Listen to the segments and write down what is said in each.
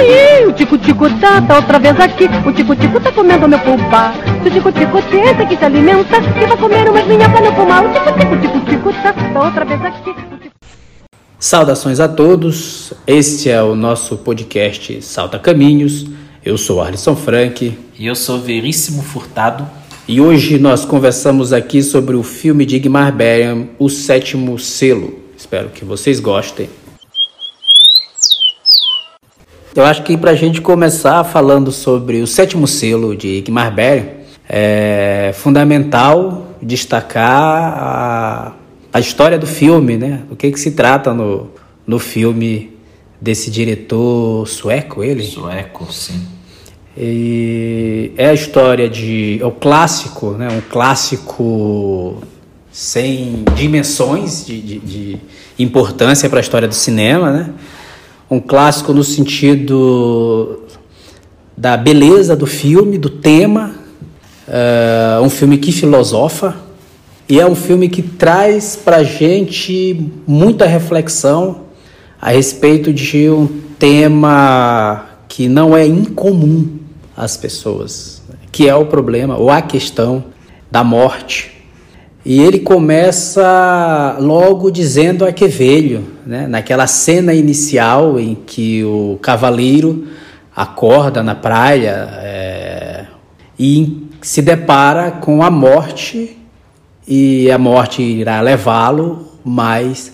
Ih, o tico-tico tá, tá outra vez aqui. O tico-tico tá comendo meu pulpa. Se o tico-tico tenta que se alimenta, que vai comer umas minhas pra não fumar. O tico-tico, tico-tico tá, tá outra vez aqui. Saudações a todos, este é o nosso podcast Salta Caminhos. Eu sou Alisson Frank E eu sou Veríssimo Furtado. e hoje nós conversamos aqui sobre o filme de Igmar Bergman, O Sétimo Selo. Espero que vocês gostem. Eu acho que para a gente começar falando sobre o Sétimo Selo de Igmar Bergman, é fundamental destacar a, a história do filme, né? O que, que se trata no, no filme desse diretor sueco, ele? Sueco, sim. E é a história de. É o clássico, né? Um clássico sem dimensões de, de, de importância para a história do cinema, né? Um clássico no sentido da beleza do filme, do tema. É um filme que filosofa. E é um filme que traz para gente muita reflexão a respeito de um tema que não é incomum às pessoas, que é o problema ou a questão da morte. E ele começa logo dizendo a que velho, né? naquela cena inicial em que o cavaleiro acorda na praia é, e se depara com a morte e a morte irá levá-lo, mas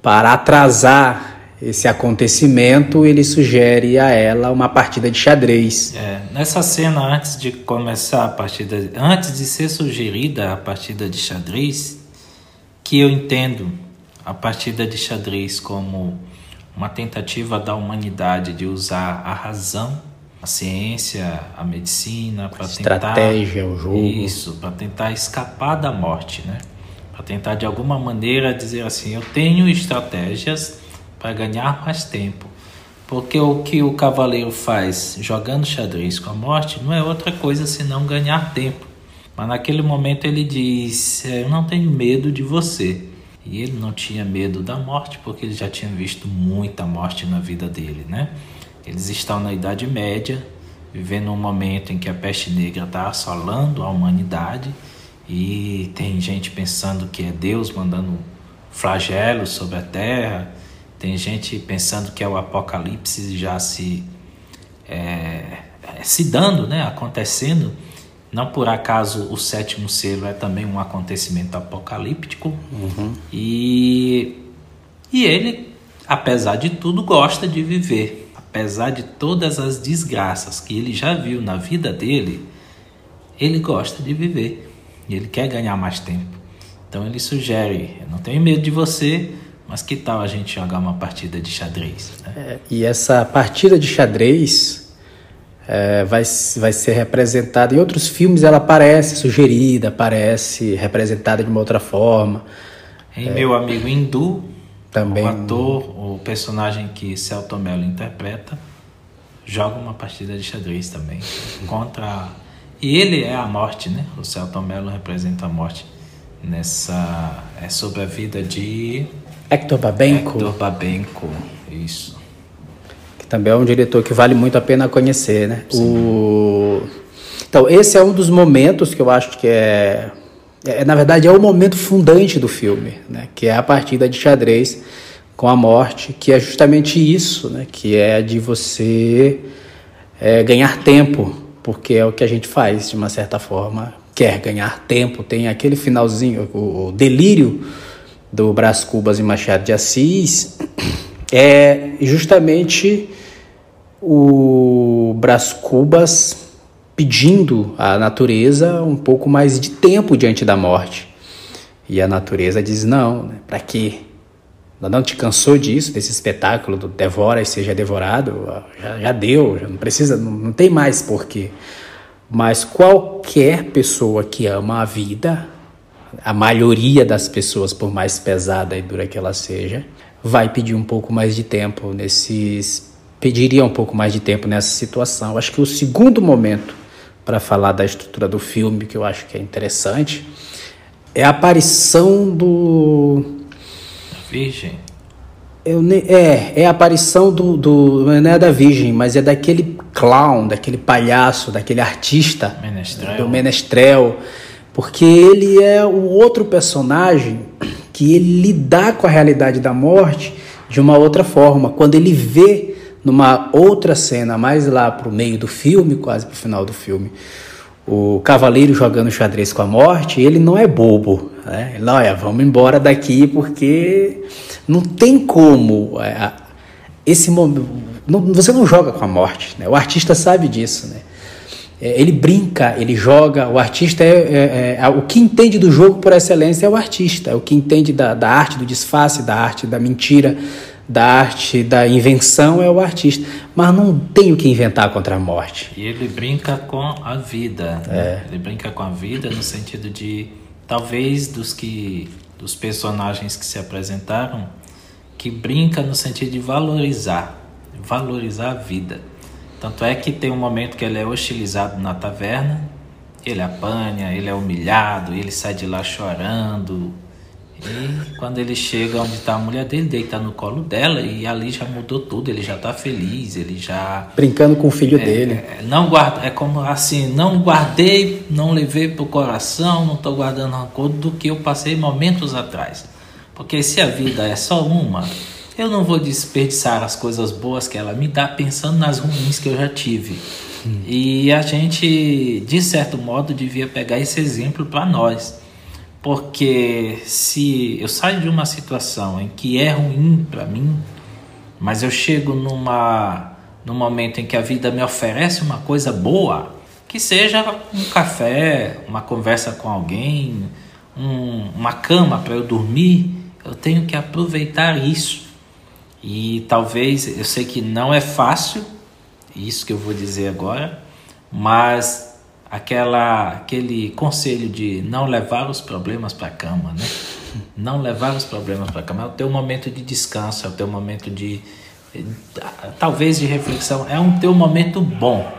para atrasar esse acontecimento, ele sugere a ela uma partida de xadrez. É, nessa cena, antes de começar a partida, antes de ser sugerida a partida de xadrez, que eu entendo a partida de xadrez como uma tentativa da humanidade de usar a razão, a ciência, a medicina para tentar Estratégia, o jogo. Isso, para tentar escapar da morte, né? Para tentar de alguma maneira dizer assim, eu tenho estratégias para ganhar mais tempo. Porque o que o cavaleiro faz jogando xadrez com a morte não é outra coisa senão ganhar tempo. Mas naquele momento ele diz: "É, Eu não tenho medo de você. E ele não tinha medo da morte porque ele já tinha visto muita morte na vida dele, né? Eles estão na Idade Média, vivendo um momento em que a peste negra está assolando a humanidade e tem gente pensando que é Deus mandando flagelos sobre a terra, tem gente pensando que é o apocalipse já se é, é, se dando, né, acontecendo. Não por acaso o sétimo selo é também um acontecimento apocalíptico. E, e ele, apesar de tudo, gosta de viver. Apesar de todas as desgraças que ele já viu na vida dele, ele gosta de viver. E ele quer ganhar mais tempo. Então ele sugere: Eu não tenho medo de você, mas que tal a gente jogar uma partida de xadrez? né? É, E essa partida de xadrez é, vai, vai ser representada em outros filmes. Ela aparece sugerida, aparece representada de uma outra forma. Em Meu Amigo Hindu, Também. o ator, o personagem que Celton Mello interpreta, joga uma partida de xadrez também contra. E ele é a morte, né? O Celton Mello representa a morte nessa. É sobre a vida de Hector Babenco, Hector Babenco. Isso. que também é um diretor que vale muito a pena conhecer, né? O... Então, esse é um dos momentos que eu acho que é, é, na verdade, é o momento fundante do filme, né? Que é a partida de xadrez com a morte, que é justamente isso, né? Que é de você é, ganhar tempo, porque é o que a gente faz, de uma certa forma, quer ganhar tempo. Tem aquele finalzinho, o, o delírio do Brás Cubas e Machado de Assis, é justamente o Brás Cubas pedindo à natureza um pouco mais de tempo diante da morte. E a natureza diz: não, né? para quê? Não te cansou disso, desse espetáculo do devora e seja devorado? Já, já deu, já não precisa, não, não tem mais porquê. Mas qualquer pessoa que ama a vida, a maioria das pessoas, por mais pesada e dura que ela seja, vai pedir um pouco mais de tempo nesses. pediria um pouco mais de tempo nessa situação. Acho que o segundo momento para falar da estrutura do filme, que eu acho que é interessante, é a aparição do Virgem. Eu, é, é a aparição do, do. Não é da Virgem, mas é daquele clown, daquele palhaço, daquele artista. Menestrel. Do Menestrel. Porque ele é o outro personagem que ele lidar com a realidade da morte de uma outra forma. Quando ele vê numa outra cena, mais lá pro meio do filme, quase pro final do filme, o cavaleiro jogando xadrez com a morte, ele não é bobo. Né? Ele, olha, vamos embora daqui porque não tem como. É, esse momento, você não joga com a morte. Né? O artista sabe disso. Né? É, ele brinca, ele joga. O artista é, é, é, O que entende do jogo por excelência é o artista. É o que entende da, da arte do disfarce, da arte da mentira, da arte da invenção é o artista. Mas não tem o que inventar contra a morte. E ele brinca com a vida. Né? É. Ele brinca com a vida no sentido de talvez dos que dos personagens que se apresentaram que brinca no sentido de valorizar, valorizar a vida. Tanto é que tem um momento que ele é hostilizado na taverna, ele apanha, ele é humilhado, ele sai de lá chorando. E quando ele chega onde está a mulher dele, deita no colo dela e ali já mudou tudo, ele já está feliz, ele já brincando com o filho é, dele. É, não guarda, é como assim, não guardei, não levei pro coração, não estou guardando rancor do que eu passei momentos atrás. Porque se a vida é só uma, eu não vou desperdiçar as coisas boas que ela me dá pensando nas ruins que eu já tive. Hum. E a gente, de certo modo, devia pegar esse exemplo para nós. Porque se eu saio de uma situação em que é ruim para mim, mas eu chego numa no momento em que a vida me oferece uma coisa boa, que seja um café, uma conversa com alguém, um, uma cama para eu dormir, eu tenho que aproveitar isso. E talvez, eu sei que não é fácil, isso que eu vou dizer agora, mas aquela, aquele conselho de não levar os problemas para a cama, né? Não levar os problemas para a cama é o teu momento de descanso, é o teu momento de talvez de reflexão, é um teu momento bom.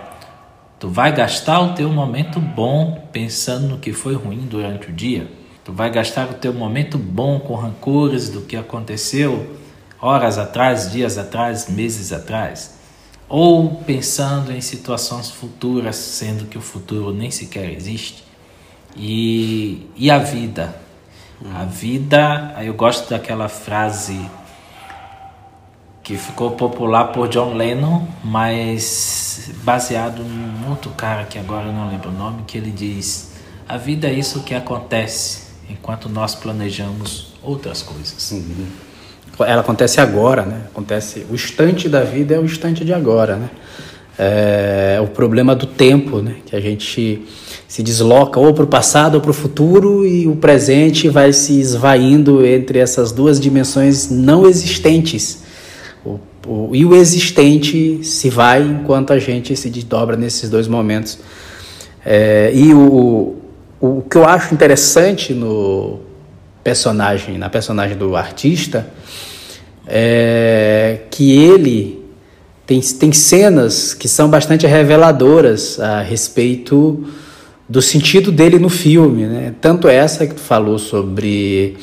Tu vai gastar o teu momento bom pensando no que foi ruim durante o dia. Tu vai gastar o teu momento bom com rancores do que aconteceu horas atrás, dias atrás, meses atrás, ou pensando em situações futuras, sendo que o futuro nem sequer existe. E, e a vida? A vida, eu gosto daquela frase que ficou popular por John Lennon, mas baseado num outro cara que agora eu não lembro o nome, que ele diz: A vida é isso que acontece enquanto nós planejamos outras coisas. Uhum. Ela acontece agora, né? Acontece o instante da vida é o instante de agora, né? É o problema do tempo, né? Que a gente se desloca ou para o passado ou para o futuro e o presente vai se esvaindo entre essas duas dimensões não existentes. O, o, e o existente se vai enquanto a gente se desdobra nesses dois momentos. É, e o, o que eu acho interessante no personagem, na personagem do artista, é que ele tem, tem cenas que são bastante reveladoras a respeito do sentido dele no filme, né? Tanto essa que tu falou sobre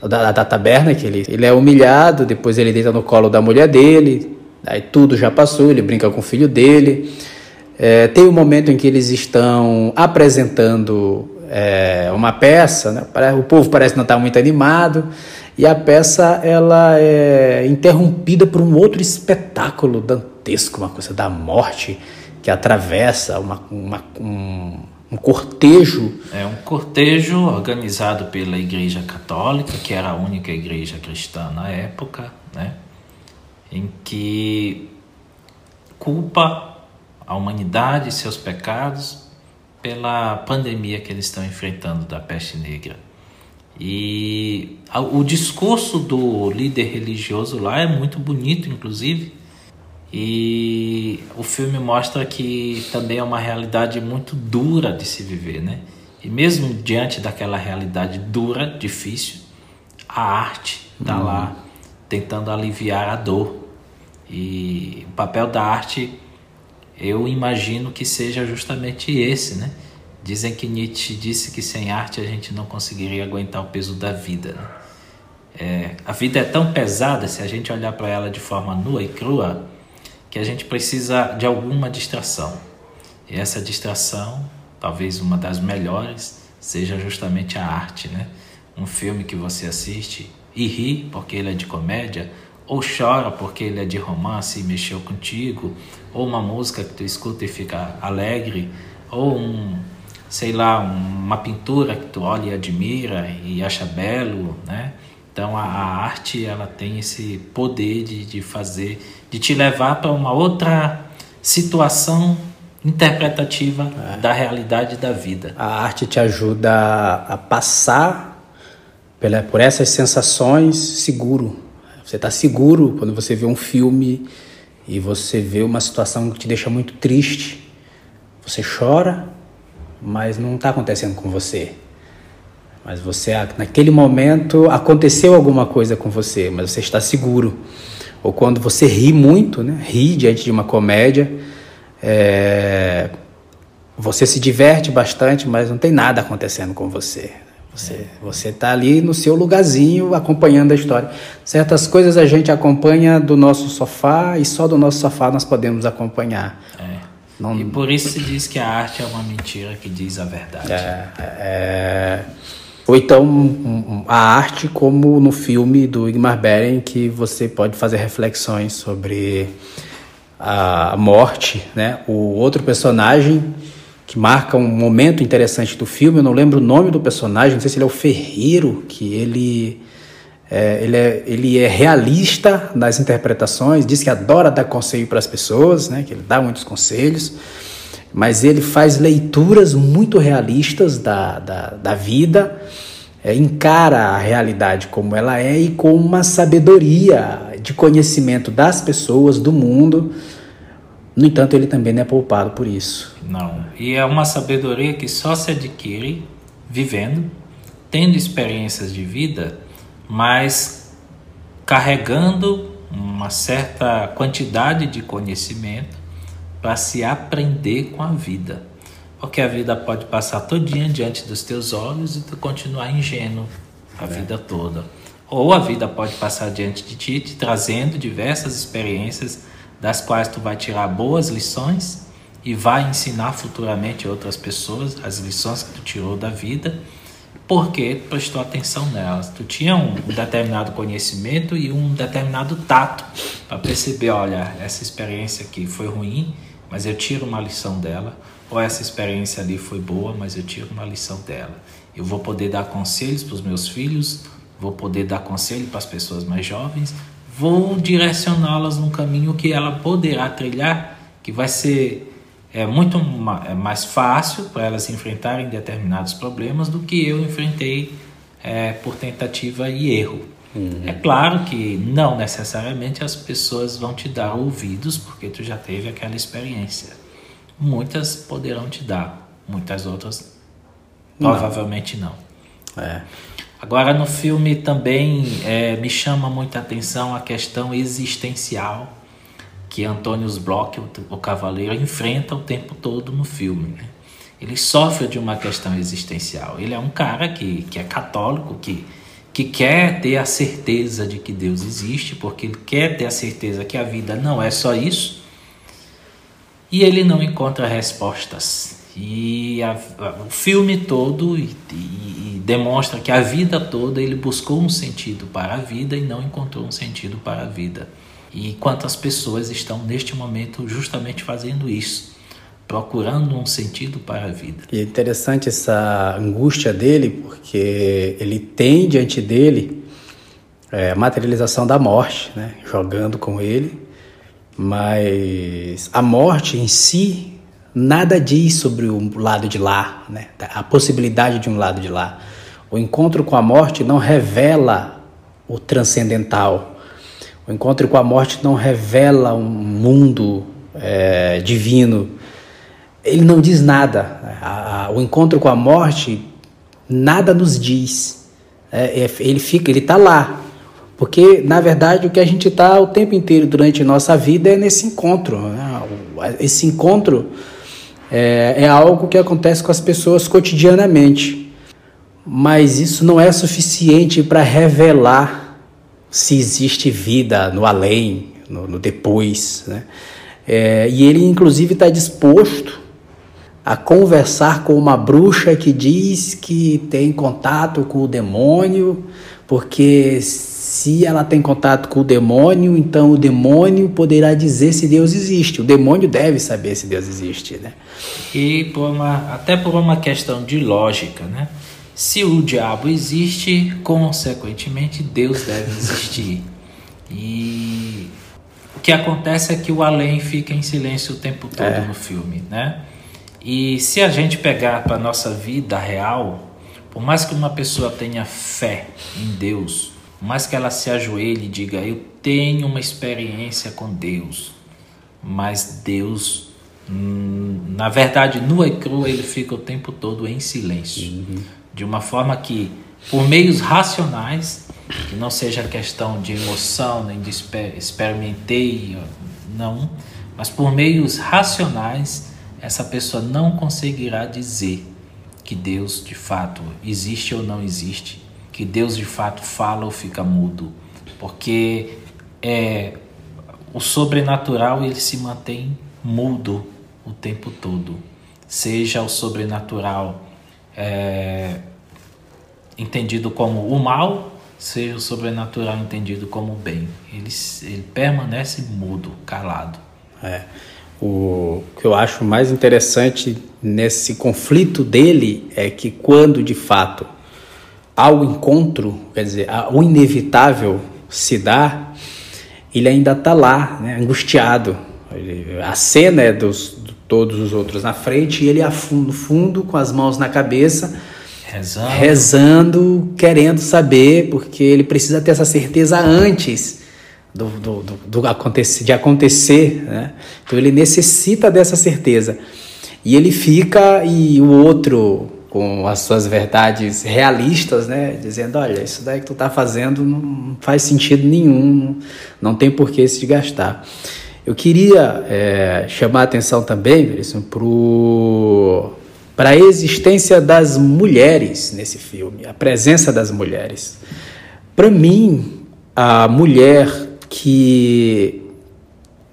da, da taberna, que ele, ele é humilhado, depois ele deita no colo da mulher dele, aí tudo já passou, ele brinca com o filho dele. É, tem um momento em que eles estão apresentando é, uma peça, né? o povo parece não estar muito animado, e a peça ela é interrompida por um outro espetáculo dantesco, uma coisa da morte que atravessa uma, uma, um, um cortejo. É um cortejo organizado pela Igreja Católica, que era a única igreja cristã na época, né? em que culpa a humanidade e seus pecados pela pandemia que eles estão enfrentando da peste negra. E o discurso do líder religioso lá é muito bonito, inclusive. E o filme mostra que também é uma realidade muito dura de se viver, né? E mesmo diante daquela realidade dura, difícil, a arte está uhum. lá tentando aliviar a dor. E o papel da arte eu imagino que seja justamente esse, né? Dizem que Nietzsche disse que sem arte a gente não conseguiria aguentar o peso da vida. Né? É, a vida é tão pesada, se a gente olhar para ela de forma nua e crua, que a gente precisa de alguma distração. E essa distração, talvez uma das melhores, seja justamente a arte, né? Um filme que você assiste e ri porque ele é de comédia, ou chora porque ele é de romance e mexeu contigo, ou uma música que tu escuta e fica alegre, ou um, sei lá, uma pintura que tu olha e admira e acha belo, né? Então a, a arte ela tem esse poder de, de fazer, de te levar para uma outra situação interpretativa é. da realidade da vida. A arte te ajuda a passar pela, por essas sensações seguro. Você está seguro quando você vê um filme e você vê uma situação que te deixa muito triste. Você chora, mas não está acontecendo com você. Mas você, naquele momento, aconteceu alguma coisa com você, mas você está seguro. Ou quando você ri muito, né? ri diante de uma comédia, é... você se diverte bastante, mas não tem nada acontecendo com você. Você você está ali no seu lugarzinho acompanhando a história. Certas coisas a gente acompanha do nosso sofá e só do nosso sofá nós podemos acompanhar. É. Não... E por isso se diz que a arte é uma mentira que diz a verdade. É, é... Ou então a arte como no filme do Igmar Beren que você pode fazer reflexões sobre a morte, né? O outro personagem que marca um momento interessante do filme. Eu não lembro o nome do personagem, não sei se ele é o Ferreiro, que ele é, ele, é, ele é realista nas interpretações, diz que adora dar conselho para as pessoas, né, que ele dá muitos conselhos, mas ele faz leituras muito realistas da, da, da vida, é, encara a realidade como ela é e com uma sabedoria de conhecimento das pessoas, do mundo. No entanto, ele também não é poupado por isso. Não. E é uma sabedoria que só se adquire vivendo, tendo experiências de vida, mas carregando uma certa quantidade de conhecimento para se aprender com a vida. Porque a vida pode passar todinha diante dos teus olhos e tu continuar ingênuo a é. vida toda. Ou a vida pode passar diante de ti, te trazendo diversas experiências das quais tu vai tirar boas lições e vai ensinar futuramente outras pessoas as lições que tu tirou da vida, porque tu prestou atenção nelas. Tu tinha um determinado conhecimento e um determinado tato para perceber, olha, essa experiência aqui foi ruim, mas eu tiro uma lição dela, ou essa experiência ali foi boa, mas eu tiro uma lição dela. Eu vou poder dar conselhos para os meus filhos, vou poder dar conselho para as pessoas mais jovens, vou direcioná-las num caminho que ela poderá trilhar, que vai ser é muito é mais fácil para elas enfrentarem determinados problemas do que eu enfrentei é, por tentativa e erro. Uhum. É claro que não necessariamente as pessoas vão te dar ouvidos porque tu já teve aquela experiência. Muitas poderão te dar, muitas outras não. provavelmente não. É. Agora no filme também é, me chama muita atenção a questão existencial que Antônio Bloch, o, cavaleiro, enfrenta o tempo todo no filme. Né? Ele sofre de uma questão existencial. Ele é um cara que, que é católico, que, que quer ter a certeza de que Deus existe, porque ele quer ter a certeza que a vida não é só isso, e ele não encontra respostas. E a, a, o filme todo e, e, demonstra que a vida toda ele buscou um sentido para a vida e não encontrou um sentido para a vida. E quantas pessoas estão neste momento justamente fazendo isso, procurando um sentido para a vida. E é interessante essa angústia dele, porque ele tem diante dele é, a materialização da morte, né? jogando com ele, mas a morte em si nada diz sobre o lado de lá, né? a possibilidade de um lado de lá. O encontro com a morte não revela o transcendental, o encontro com a morte não revela um mundo é, divino. Ele não diz nada. O encontro com a morte nada nos diz. É, é ele fica, ele está lá. Porque, na verdade, o que a gente está o tempo inteiro durante nossa vida é nesse encontro. Né? Esse encontro é, é algo que acontece com as pessoas cotidianamente. Mas isso não é suficiente para revelar se existe vida no além, no, no depois. Né? É, e ele, inclusive, está disposto a conversar com uma bruxa que diz que tem contato com o demônio, porque se ela tem contato com o demônio, então o demônio poderá dizer se Deus existe. O demônio deve saber se Deus existe, né? E por uma, até por uma questão de lógica, né? Se o diabo existe, consequentemente Deus deve existir. E o que acontece é que o além fica em silêncio o tempo todo é. no filme, né? E se a gente pegar para nossa vida real, por mais que uma pessoa tenha fé em Deus, por mais que ela se ajoelhe e diga eu tenho uma experiência com Deus, mas Deus, hum, na verdade, nua e crua, ele fica o tempo todo em silêncio, uhum. De uma forma que, por meios racionais, que não seja questão de emoção, nem de exper experimentei, não, mas por meios racionais, essa pessoa não conseguirá dizer que Deus de fato existe ou não existe, que Deus de fato fala ou fica mudo, porque é o sobrenatural ele se mantém mudo o tempo todo, seja o sobrenatural é, entendido como o mal seja o sobrenatural entendido como bem. Ele, ele permanece mudo, calado. É. O que eu acho mais interessante nesse conflito dele é que quando de fato ao encontro, quer dizer, o inevitável se dá, ele ainda está lá, né, angustiado. A cena é dos todos os outros na frente e ele no fundo com as mãos na cabeça Rezando. rezando, querendo saber, porque ele precisa ter essa certeza antes do, do, do, do acontecer, de acontecer. Né? Então ele necessita dessa certeza. E ele fica, e o outro, com as suas verdades realistas, né? dizendo: olha, isso daí que tu está fazendo não faz sentido nenhum, não tem por que se gastar. Eu queria é, chamar a atenção também, para o para a existência das mulheres nesse filme, a presença das mulheres. Para mim, a mulher que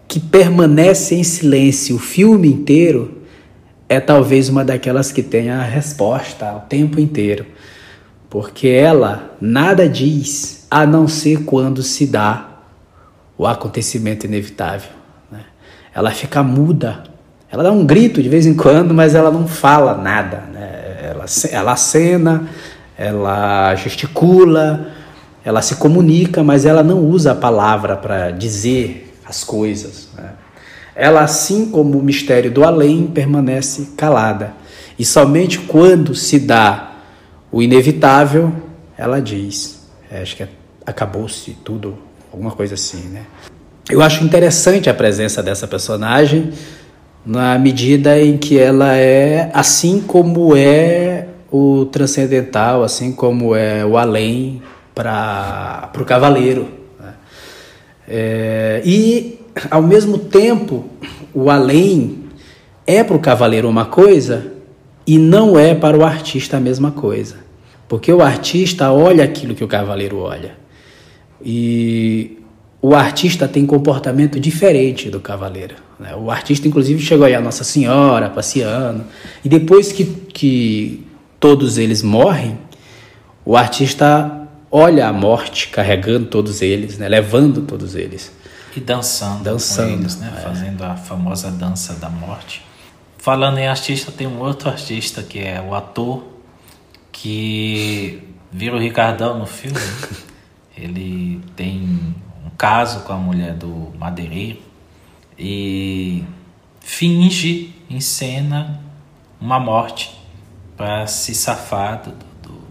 que permanece em silêncio o filme inteiro é talvez uma daquelas que tem a resposta o tempo inteiro, porque ela nada diz a não ser quando se dá o acontecimento inevitável. Ela fica muda ela dá um grito de vez em quando, mas ela não fala nada. Né? Ela, ela acena, ela gesticula, ela se comunica, mas ela não usa a palavra para dizer as coisas. Né? Ela, assim como o mistério do além, permanece calada. E somente quando se dá o inevitável, ela diz. É, acho que é, acabou-se tudo, alguma coisa assim, né? Eu acho interessante a presença dessa personagem na medida em que ela é assim como é o transcendental, assim como é o além para o cavaleiro. Né? É, e, ao mesmo tempo, o além é para o cavaleiro uma coisa e não é para o artista a mesma coisa. Porque o artista olha aquilo que o cavaleiro olha. E o artista tem comportamento diferente do cavaleiro. Né? O artista, inclusive, chegou aí a Nossa Senhora passeando. E depois que, que todos eles morrem, o artista olha a morte carregando todos eles, né? levando todos eles. E dançando, dançando com eles, né? É. fazendo a famosa dança da morte. Falando em artista, tem um outro artista que é o ator que vira o Ricardão no filme. Ele tem caso com a mulher do madeireiro e finge, em cena, uma morte para se safar do, do,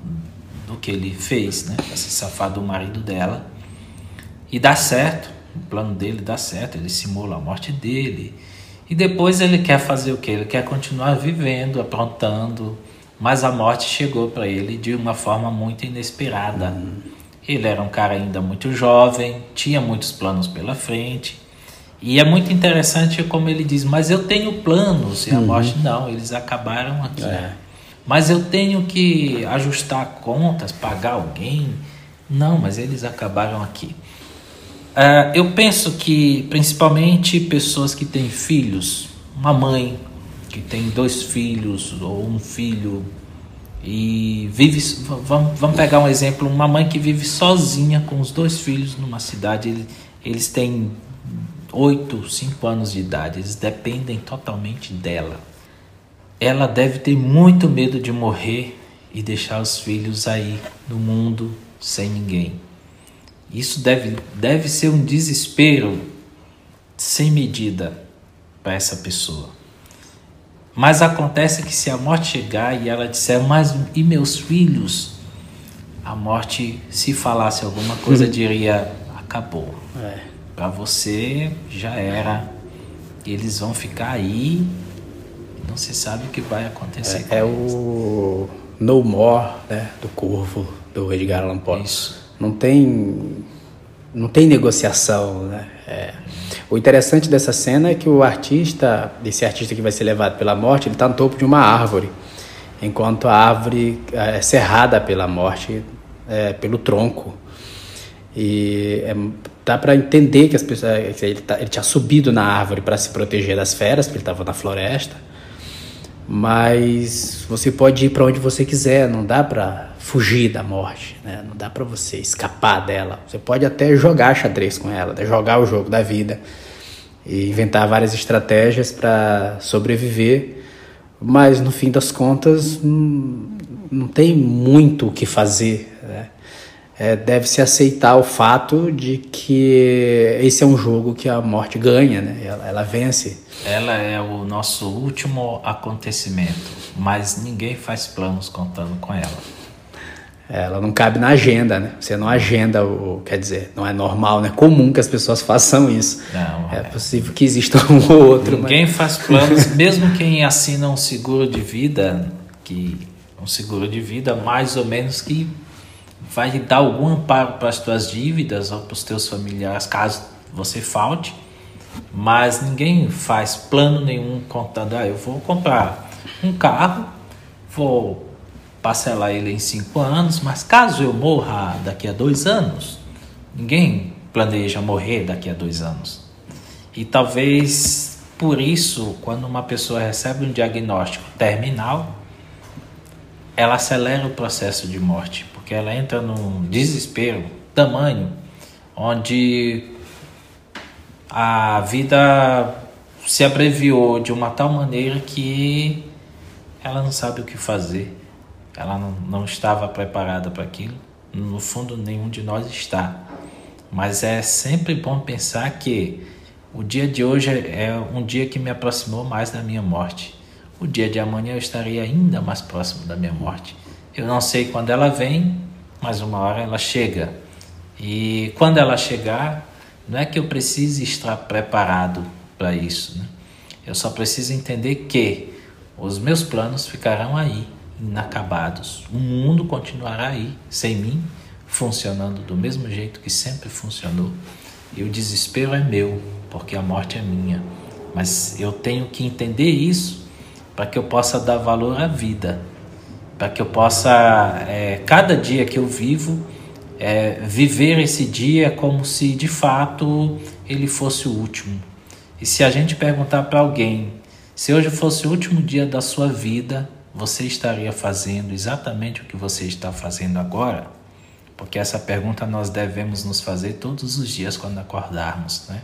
do, que ele fez, né? para se safar do marido dela. E dá certo, o plano dele dá certo, ele simula a morte dele. E depois ele quer fazer o que? Ele quer continuar vivendo, aprontando, mas a morte chegou para ele de uma forma muito inesperada. Uhum. Ele era um cara ainda muito jovem, tinha muitos planos pela frente. E é muito interessante como ele diz, mas eu tenho planos. E a uhum. morte, não, eles acabaram aqui. É. Mas eu tenho que ajustar contas, pagar alguém. Não, mas eles acabaram aqui. Uh, eu penso que principalmente pessoas que têm filhos, uma mãe que tem dois filhos ou um filho e vive. Vamos, vamos pegar um exemplo: uma mãe que vive sozinha com os dois filhos numa cidade, eles têm 8, 5 anos de idade, eles dependem totalmente dela. Ela deve ter muito medo de morrer e deixar os filhos aí no mundo sem ninguém. Isso deve, deve ser um desespero sem medida para essa pessoa. Mas acontece que se a morte chegar e ela disser, mas e meus filhos? A morte, se falasse alguma coisa, diria, acabou. É. Para você já era. Eles vão ficar aí. Não se sabe o que vai acontecer. É, é o No More, né, do Corvo, do Edgar Allan Poe. Isso. Não tem, não tem negociação, né? É. O interessante dessa cena é que o artista, esse artista que vai ser levado pela morte, ele está no topo de uma árvore, enquanto a árvore é cerrada pela morte, é, pelo tronco. E é, dá para entender que as pessoas, ele, tá, ele tinha subido na árvore para se proteger das feras, porque ele estava na floresta. Mas você pode ir para onde você quiser, não dá para fugir da morte, né? Não dá para você escapar dela. Você pode até jogar xadrez com ela, né? jogar o jogo da vida e inventar várias estratégias para sobreviver, mas no fim das contas não, não tem muito o que fazer. Né? É, Deve-se aceitar o fato de que esse é um jogo que a morte ganha, né? ela, ela vence. Ela é o nosso último acontecimento, mas ninguém faz planos contando com ela. Ela não cabe na agenda, né? Você não agenda o, quer dizer, não é normal, não é comum que as pessoas façam isso. Não, é, é. possível que exista um ou outro. Ninguém mas... faz planos, mesmo quem assina um seguro de vida, que um seguro de vida mais ou menos que vai dar algum amparo para as tuas dívidas ou para os teus familiares, caso você falte. Mas ninguém faz plano nenhum contando, ah, eu vou comprar um carro, vou parcelar ele em cinco anos, mas caso eu morra daqui a dois anos, ninguém planeja morrer daqui a dois anos. E talvez por isso, quando uma pessoa recebe um diagnóstico terminal, ela acelera o processo de morte, porque ela entra num desespero tamanho, onde a vida se abreviou de uma tal maneira que ela não sabe o que fazer. Ela não, não estava preparada para aquilo. No fundo, nenhum de nós está. Mas é sempre bom pensar que o dia de hoje é um dia que me aproximou mais da minha morte. O dia de amanhã eu estarei ainda mais próximo da minha morte. Eu não sei quando ela vem, mas uma hora ela chega. E quando ela chegar, não é que eu precise estar preparado para isso. Né? Eu só preciso entender que os meus planos ficarão aí inacabados. O mundo continuará aí, sem mim, funcionando do mesmo jeito que sempre funcionou. E o desespero é meu, porque a morte é minha. Mas eu tenho que entender isso para que eu possa dar valor à vida, para que eu possa, é, cada dia que eu vivo, é, viver esse dia como se de fato ele fosse o último. E se a gente perguntar para alguém, se hoje fosse o último dia da sua vida, você estaria fazendo exatamente o que você está fazendo agora? Porque essa pergunta nós devemos nos fazer todos os dias quando acordarmos, né?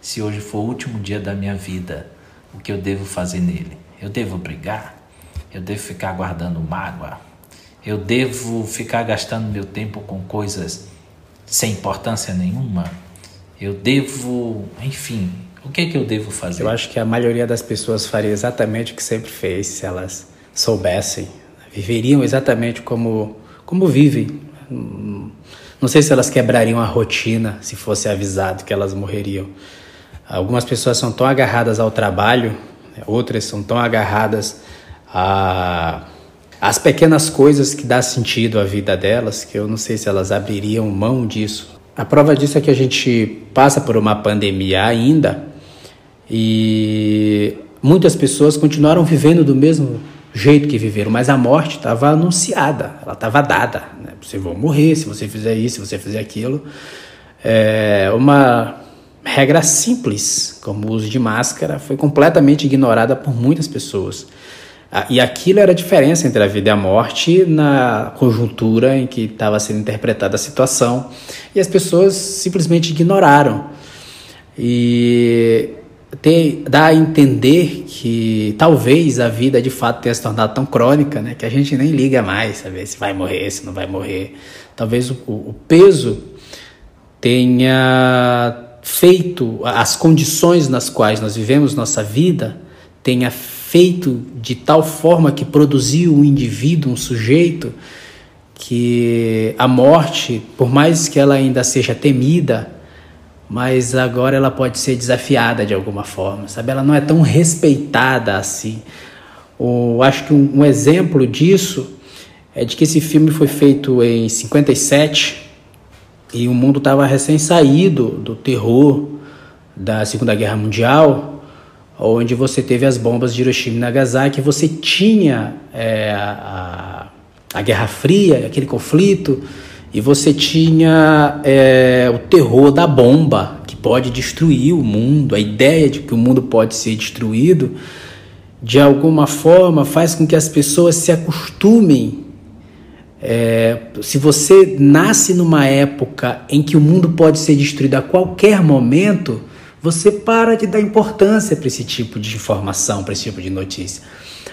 Se hoje for o último dia da minha vida, o que eu devo fazer nele? Eu devo brigar? Eu devo ficar guardando mágoa? Eu devo ficar gastando meu tempo com coisas sem importância nenhuma? Eu devo, enfim, o que é que eu devo fazer? Eu acho que a maioria das pessoas faria exatamente o que sempre fez se elas soubessem, viveriam exatamente como, como vivem. Não sei se elas quebrariam a rotina se fosse avisado que elas morreriam. Algumas pessoas são tão agarradas ao trabalho, né, outras são tão agarradas a as pequenas coisas que dá sentido à vida delas, que eu não sei se elas abririam mão disso. A prova disso é que a gente passa por uma pandemia ainda e muitas pessoas continuaram vivendo do mesmo jeito que viveram, mas a morte estava anunciada, ela estava dada. Né? Você vai morrer se você fizer isso, se você fizer aquilo. É uma regra simples, como o uso de máscara, foi completamente ignorada por muitas pessoas. E aquilo era a diferença entre a vida e a morte na conjuntura em que estava sendo interpretada a situação. E as pessoas simplesmente ignoraram. E ter, dá a entender que talvez a vida de fato tenha se tornado tão crônica né, que a gente nem liga mais, saber se vai morrer, se não vai morrer. Talvez o, o peso tenha feito, as condições nas quais nós vivemos nossa vida, tenha feito de tal forma que produziu um indivíduo, um sujeito, que a morte, por mais que ela ainda seja temida, mas agora ela pode ser desafiada de alguma forma, sabe? Ela não é tão respeitada assim. O, acho que um, um exemplo disso é de que esse filme foi feito em 57 e o mundo estava recém saído do terror da Segunda Guerra Mundial onde você teve as bombas de Hiroshima e Nagasaki, você tinha é, a, a Guerra Fria, aquele conflito, e você tinha é, o terror da bomba, que pode destruir o mundo, a ideia de que o mundo pode ser destruído, de alguma forma faz com que as pessoas se acostumem. É, se você nasce numa época em que o mundo pode ser destruído a qualquer momento, você para de dar importância para esse tipo de informação, para esse tipo de notícia.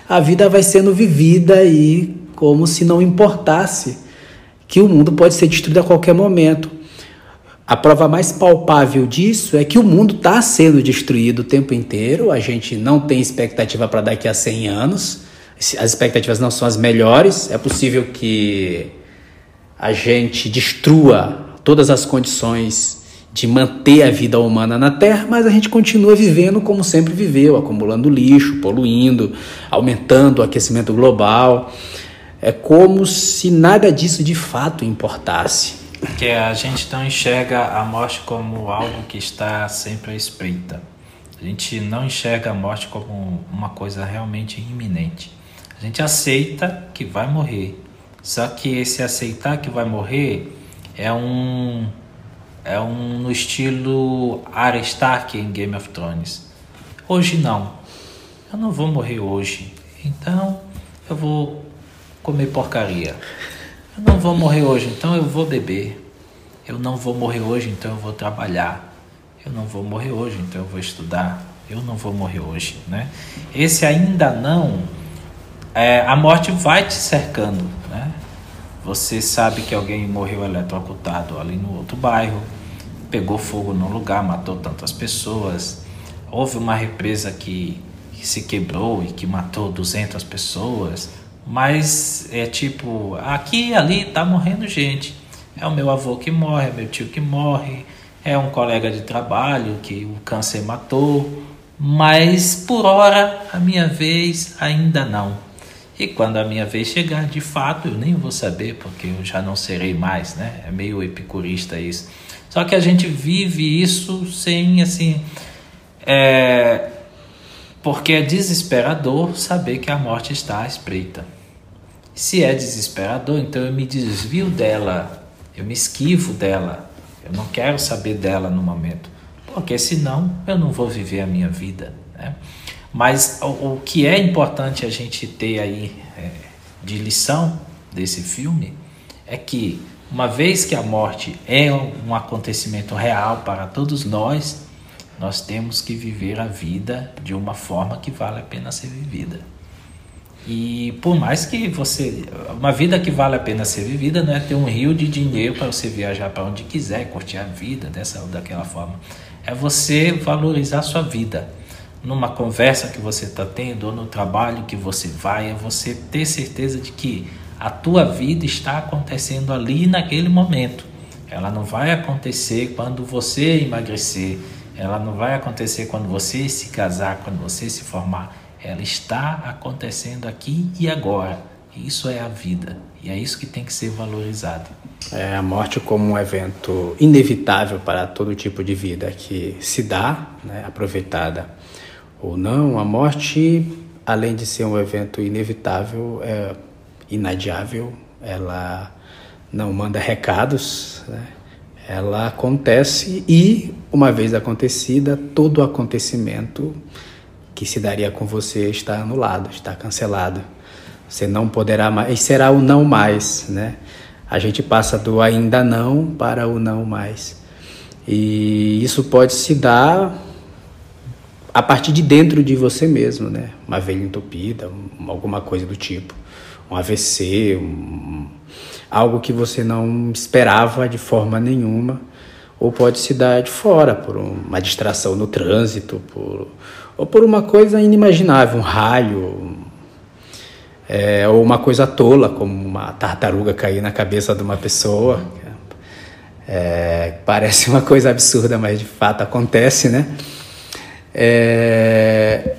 A vida vai sendo vivida e como se não importasse que o mundo pode ser destruído a qualquer momento. A prova mais palpável disso é que o mundo está sendo destruído o tempo inteiro, a gente não tem expectativa para daqui a 100 anos, as expectativas não são as melhores, é possível que a gente destrua todas as condições de manter a vida humana na Terra, mas a gente continua vivendo como sempre viveu, acumulando lixo, poluindo, aumentando o aquecimento global. É como se nada disso de fato importasse. Que a gente não enxerga a morte como algo que está sempre à espreita. A gente não enxerga a morte como uma coisa realmente iminente. A gente aceita que vai morrer. Só que esse aceitar que vai morrer é um é um no estilo Arya Stark em Game of Thrones. Hoje não. Eu não vou morrer hoje. Então eu vou comer porcaria. Eu não vou morrer hoje, então eu vou beber. Eu não vou morrer hoje, então eu vou trabalhar. Eu não vou morrer hoje, então eu vou estudar. Eu não vou morrer hoje, né? Esse ainda não, é, a morte vai te cercando, né? Você sabe que alguém morreu eletrocutado ali no outro bairro pegou fogo no lugar, matou tantas pessoas. Houve uma represa que, que se quebrou e que matou 200 pessoas. Mas é tipo, aqui e ali tá morrendo gente. É o meu avô que morre, é meu tio que morre, é um colega de trabalho que o câncer matou. Mas por hora, a minha vez ainda não. E quando a minha vez chegar, de fato, eu nem vou saber, porque eu já não serei mais, né? É meio epicurista isso. Só que a gente vive isso sem assim. É, porque é desesperador saber que a morte está à espreita. Se é desesperador, então eu me desvio dela, eu me esquivo dela, eu não quero saber dela no momento, porque senão eu não vou viver a minha vida. Né? Mas o, que é importante a gente ter aí é, de lição desse filme é que uma vez que a morte é um acontecimento real para todos nós, nós temos que viver a vida de uma forma que vale a pena ser vivida. E por mais que você. Uma vida que vale a pena ser vivida não é ter um rio de dinheiro para você viajar para onde quiser, curtir a vida dessa ou daquela forma. É você valorizar a sua vida. Numa conversa que você está tendo, ou no trabalho que você vai, é você ter certeza de que a tua vida está acontecendo ali naquele momento. Ela não vai acontecer quando você emagrecer, ela não vai acontecer quando você se casar, quando você se formar. Ela está acontecendo aqui e agora. Isso é a vida e é isso que tem que ser valorizado. É a morte como um evento inevitável para todo tipo de vida que se dá, né, aproveitada ou não. A morte além de ser um evento inevitável, é inadiável, ela não manda recados, né? ela acontece e, uma vez acontecida, todo acontecimento que se daria com você está anulado, está cancelado. Você não poderá mais, e será o não mais, né? A gente passa do ainda não para o não mais. E isso pode se dar a partir de dentro de você mesmo, né? Uma veia entupida, alguma coisa do tipo. Um AVC, um, algo que você não esperava de forma nenhuma. Ou pode se dar de fora, por uma distração no trânsito, por, ou por uma coisa inimaginável, um raio, é, ou uma coisa tola, como uma tartaruga cair na cabeça de uma pessoa. É, parece uma coisa absurda, mas de fato acontece, né? É,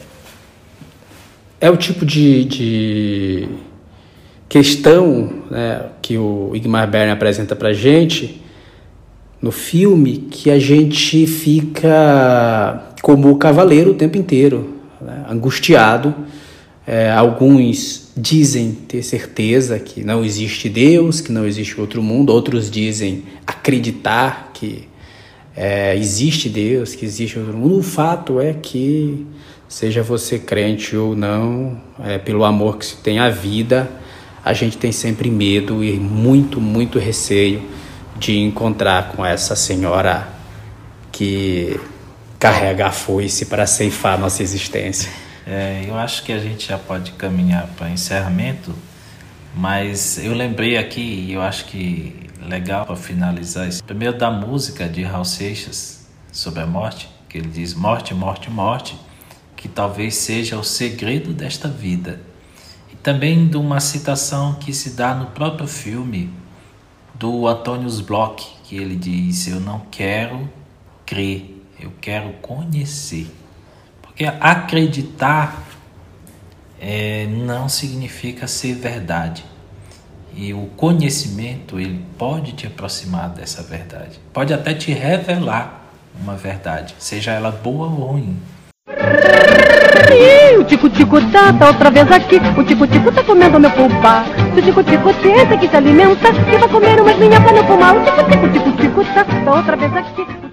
é o tipo de, de questão né, que o Igmar Bern apresenta para gente no filme que a gente fica como o cavaleiro o tempo inteiro, né, angustiado. É, alguns dizem ter certeza que não existe Deus, que não existe outro mundo, outros dizem acreditar que é, existe Deus, que existe outro mundo. O fato é que, seja você crente ou não, é, pelo amor que se tem à vida, a gente tem sempre medo e muito, muito receio de encontrar com essa senhora que carrega a foice para ceifar nossa existência. É, eu acho que a gente já pode caminhar para encerramento, mas eu lembrei aqui, eu acho que legal para finalizar isso. Primeiro da música de Raul Seixas sobre a morte, que ele diz morte, morte, morte, que talvez seja o segredo desta vida. E também de uma citação que se dá no próprio filme do Antônio Bloch, que ele diz: Eu não quero crer, eu quero conhecer. Porque acreditar é, não significa ser verdade. E o conhecimento, ele pode te aproximar dessa verdade. Pode até te revelar uma verdade, seja ela boa ou ruim. o tico-tico tá, tá outra vez aqui. O tico-tico tá comendo meu pulpar. Se o tico-tico que se alimenta, que vai comer umas minhas pra não fumar. O tico-tico, tico-tico tá, tá outra vez aqui.